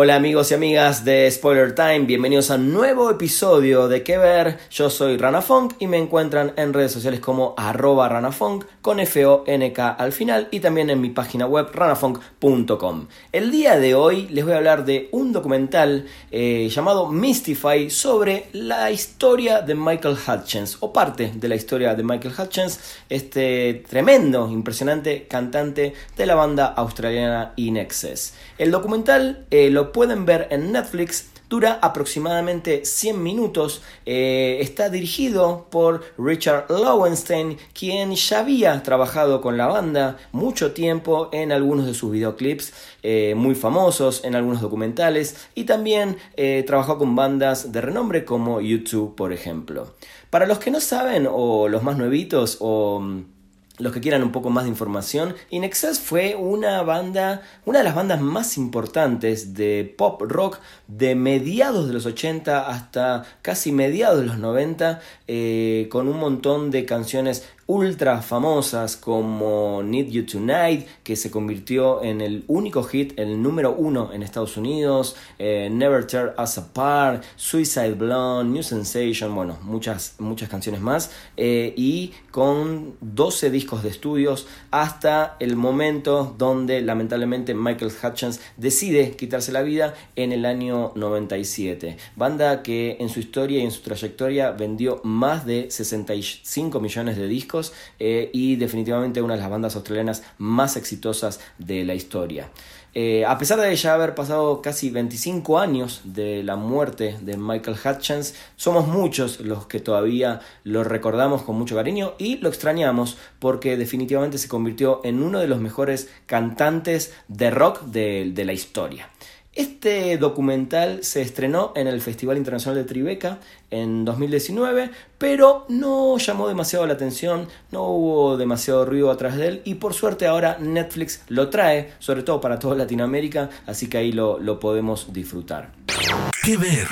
Hola amigos y amigas de Spoiler Time, bienvenidos a un nuevo episodio de Que Ver. Yo soy Rana Funk y me encuentran en redes sociales como arroba ranafunk con F-O-N-K al final y también en mi página web ranafunk.com. El día de hoy les voy a hablar de un documental eh, llamado Mystify sobre la historia de Michael Hutchins o parte de la historia de Michael Hutchins, este tremendo, impresionante cantante de la banda australiana In. El documental eh, lo pueden ver en Netflix. Dura aproximadamente 100 minutos. Eh, está dirigido por Richard Lowenstein, quien ya había trabajado con la banda mucho tiempo en algunos de sus videoclips eh, muy famosos, en algunos documentales y también eh, trabajó con bandas de renombre como YouTube, por ejemplo. Para los que no saben, o los más nuevitos, o mm, los que quieran un poco más de información, Inexcess fue una banda, una de las bandas más importantes de pop rock de mediados de los 80 hasta casi mediados de los 90, eh, con un montón de canciones ultra famosas como Need You Tonight, que se convirtió en el único hit, el número uno en Estados Unidos, eh, Never Tear Us Apart, Suicide Blonde, New Sensation, bueno, muchas, muchas canciones más, eh, y con 12 discos de estudios hasta el momento donde lamentablemente Michael Hutchins decide quitarse la vida en el año 97. Banda que en su historia y en su trayectoria vendió más de 65 millones de discos eh, y definitivamente una de las bandas australianas más exitosas de la historia. Eh, a pesar de ya haber pasado casi 25 años de la muerte de Michael Hutchins, somos muchos los que todavía lo recordamos con mucho cariño y lo extrañamos porque definitivamente se convirtió en uno de los mejores cantantes de rock de la historia. Este documental se estrenó en el Festival Internacional de Tribeca en 2019, pero no llamó demasiado la atención, no hubo demasiado ruido atrás de él y por suerte ahora Netflix lo trae, sobre todo para toda Latinoamérica, así que ahí lo, lo podemos disfrutar. ¿Qué ver?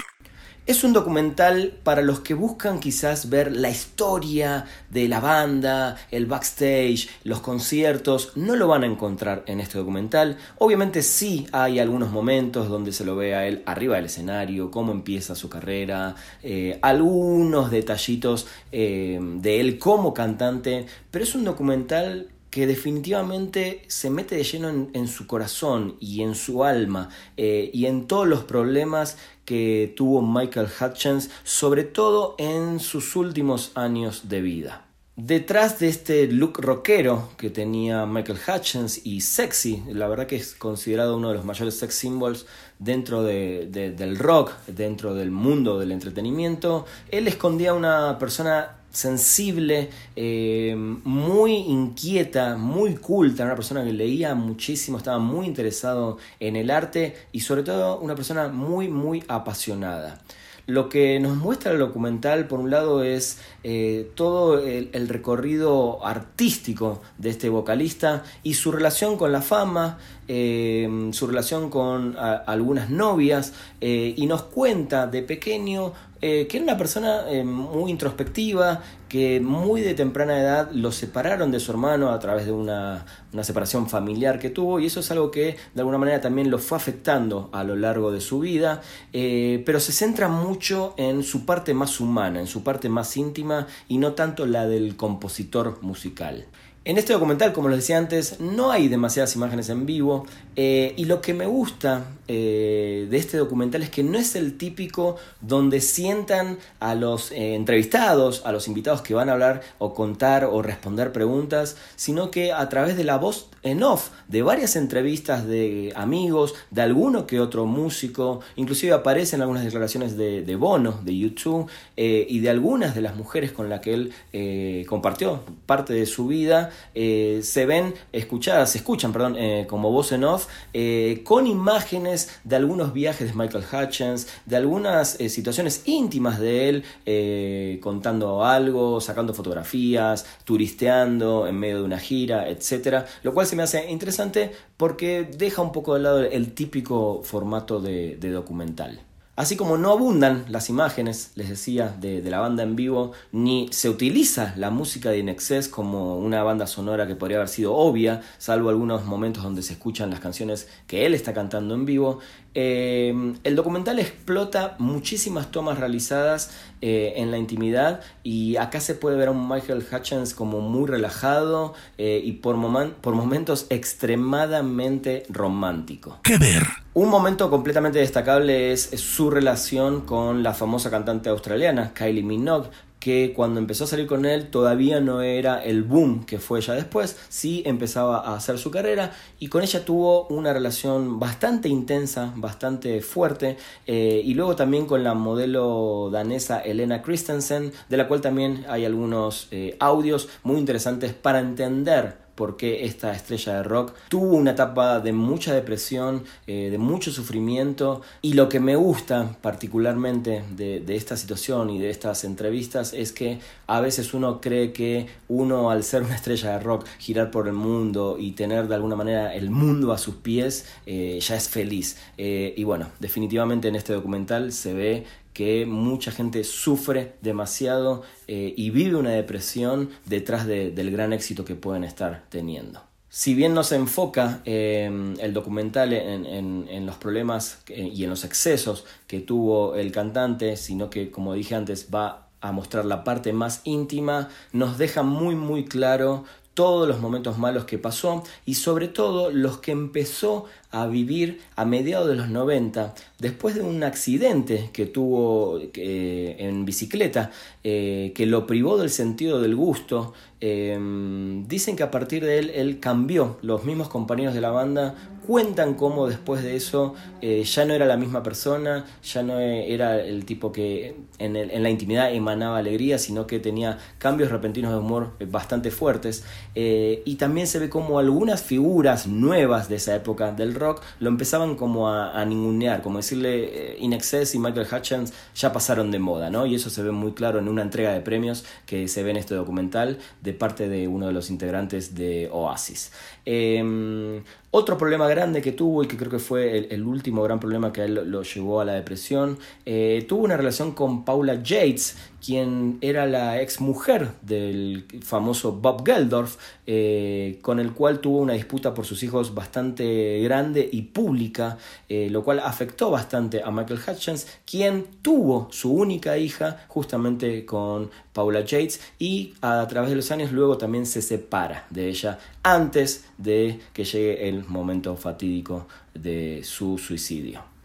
Es un documental para los que buscan quizás ver la historia de la banda, el backstage, los conciertos. No lo van a encontrar en este documental. Obviamente sí hay algunos momentos donde se lo ve a él arriba del escenario, cómo empieza su carrera, eh, algunos detallitos eh, de él como cantante, pero es un documental que definitivamente se mete de lleno en, su corazón y en su alma eh, y en todos los problemas que tuvo Michael Hutchins, sobre todo en sus últimos años de vida. Detrás de este look rockero que tenía Michael Hutchins y sexy, la verdad que es considerado uno de los mayores sex symbols dentro del rock, dentro del mundo del entretenimiento, él escondía una persona sensible, eh, muy inquieta, muy culta, una persona que leía muchísimo, estaba muy interesado en el arte y sobre todo una persona muy, muy apasionada. Lo que nos muestra el documental, por un lado, es eh, todo el, recorrido artístico de este vocalista y su relación con la fama, eh, su relación con algunas novias, y nos cuenta de pequeño eh, que era una persona eh, muy introspectiva, que muy de temprana edad lo separaron de su hermano a través de una, separación familiar que tuvo y eso es algo que de alguna manera también lo fue afectando a lo largo de su vida, eh, pero se centra mucho en su parte más humana, en su parte más íntima y no tanto la del compositor musical. En este documental, como les decía antes, no hay demasiadas imágenes en vivo eh, y lo que me gusta eh, de este documental es que no es el típico donde sientan a los eh, entrevistados, a los invitados que van a hablar o contar o responder preguntas, sino que a través de la voz en off de varias entrevistas de amigos, de alguno que otro músico, inclusive aparecen algunas declaraciones de, de Bono, de YouTube, y de algunas de las mujeres con las que él compartió parte de su vida, eh, se ven escuchadas, se escuchan, perdón, eh, como voz en off, eh, con imágenes de algunos viajes de Michael Hutchins, de algunas situaciones íntimas de él, contando algo, sacando fotografías, turisteando en medio de una gira, etcétera, lo cual se me hace interesante porque deja un poco de lado el típico formato de documental. Así como no abundan las imágenes, les decía, de, la banda en vivo, ni se utiliza la música de Inexcess como una banda sonora que podría haber sido obvia, salvo algunos momentos donde se escuchan las canciones que él está cantando en vivo, eh, el documental explota muchísimas tomas realizadas eh, en la intimidad y acá se puede ver a un Michael Hutchins como muy relajado eh, y por, por momentos extremadamente romántico. ¿Qué ver? Un momento completamente destacable es, su relación con la famosa cantante australiana Kylie Minogue, que cuando empezó a salir con él todavía no era el boom que fue ya después, sí empezaba a hacer su carrera y con ella tuvo una relación bastante intensa, bastante fuerte eh, y luego también con la modelo danesa Elena Christensen, de la cual también hay algunos eh, audios muy interesantes para entender porque esta estrella de rock tuvo una etapa de mucha depresión, eh, de mucho sufrimiento y lo que me gusta particularmente de, esta situación y de estas entrevistas es que a veces uno cree que uno al ser una estrella de rock, girar por el mundo y tener de alguna manera el mundo a sus pies, eh, ya es feliz. Eh, y bueno, definitivamente en este documental se ve que mucha gente sufre demasiado eh, y vive una depresión detrás del gran éxito que pueden estar teniendo. Si bien no se enfoca eh, el documental en, los problemas y en los excesos que tuvo el cantante, sino que, como dije antes, va a mostrar la parte más íntima, nos deja muy muy claro todos los momentos malos que pasó y sobre todo los que empezó a vivir a mediados de los 90, después de un accidente que tuvo eh, en bicicleta, eh, que lo privó del sentido del gusto. Em, dicen que a partir de él él cambió. Los mismos compañeros de la banda cuentan cómo después de eso eh, ya no era la misma persona, ya no era el tipo que en, en, la intimidad emanaba alegría, sino que tenía cambios repentinos de humor bastante fuertes. y también se ve como algunas figuras nuevas de esa época del rock lo empezaban como a, ningunear, como decirle eh, In Excess y Michael Hutchins ya pasaron de moda, ¿no? Y eso se ve muy claro en una entrega de premios que se ve en este documental de parte de uno de los integrantes de Oasis. Em, otro problema grande que tuvo y que creo que fue el, último gran problema que a él lo, llevó a la depresión, eh, tuvo una relación con Paula Yates, quien era la ex mujer del famoso Bob Geldorf, eh, con el cual tuvo una disputa por sus hijos bastante grande y pública, eh, lo cual afectó bastante a Michael Hutchins, quien tuvo su única hija justamente con Paula Yates y a través de los años luego también se separa de ella antes de que llegue el momento fatídico de su suicidio.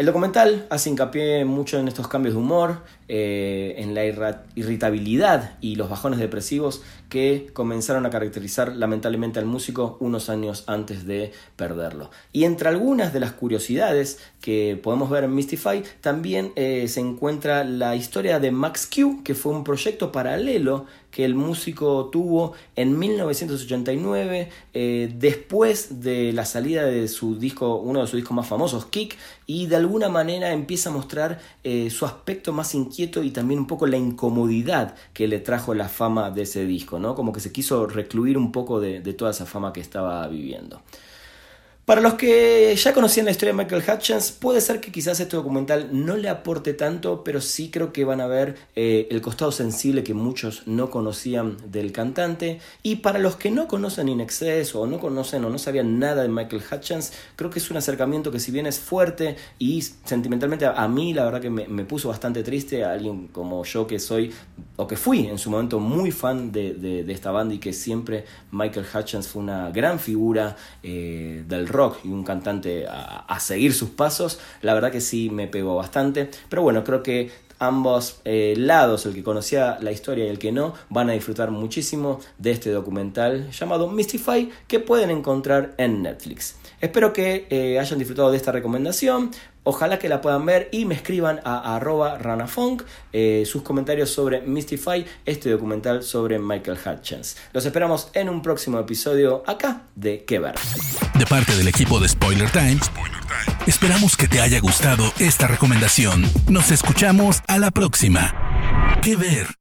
El documental hace hincapié mucho en estos cambios de humor, eh, en la irritabilidad y los bajones depresivos que comenzaron a caracterizar lamentablemente al músico unos años antes de perderlo. Y entre algunas de las curiosidades que podemos ver en Mystify, también eh, se encuentra la historia de Max Q, que fue un proyecto paralelo que el músico tuvo en 1989, eh, después de la salida de su disco, uno de sus discos más famosos, Kick, y de alguna manera empieza a mostrar eh, su aspecto más inquieto y también un poco la incomodidad que le trajo la fama de ese disco, ¿no? Como que se quiso recluir un poco de toda esa fama que estaba viviendo. Para los que ya conocían la historia de Michael Hutchins, puede ser que quizás este documental no le aporte tanto, pero sí creo que van a ver eh, el costado sensible que muchos no conocían del cantante. Y para los que no conocen In Excess o no conocen o no sabían nada de Michael Hutchins, creo que es un acercamiento que si bien es fuerte y sentimentalmente a, mí la verdad que me, puso bastante triste, a alguien como yo que soy o que fui en su momento muy fan de, esta banda y que siempre Michael Hutchins fue una gran figura eh, del rock y un cantante a, seguir sus pasos, la verdad que sí me pegó bastante. Pero bueno, creo que ambos eh, lados, el que conocía la historia y el que no, van a disfrutar muchísimo de este documental llamado Mystify que pueden encontrar en Netflix. Espero que eh, hayan disfrutado de esta recomendación. Ojalá que la puedan ver y me escriban a arroba ranafunk eh, sus comentarios sobre Mystify, este documental sobre Michael Hutchins. Los esperamos en un próximo episodio acá de Que Ver. De parte del equipo de Spoiler Times, esperamos que te haya gustado esta recomendación. Nos escuchamos a la próxima. Que Ver.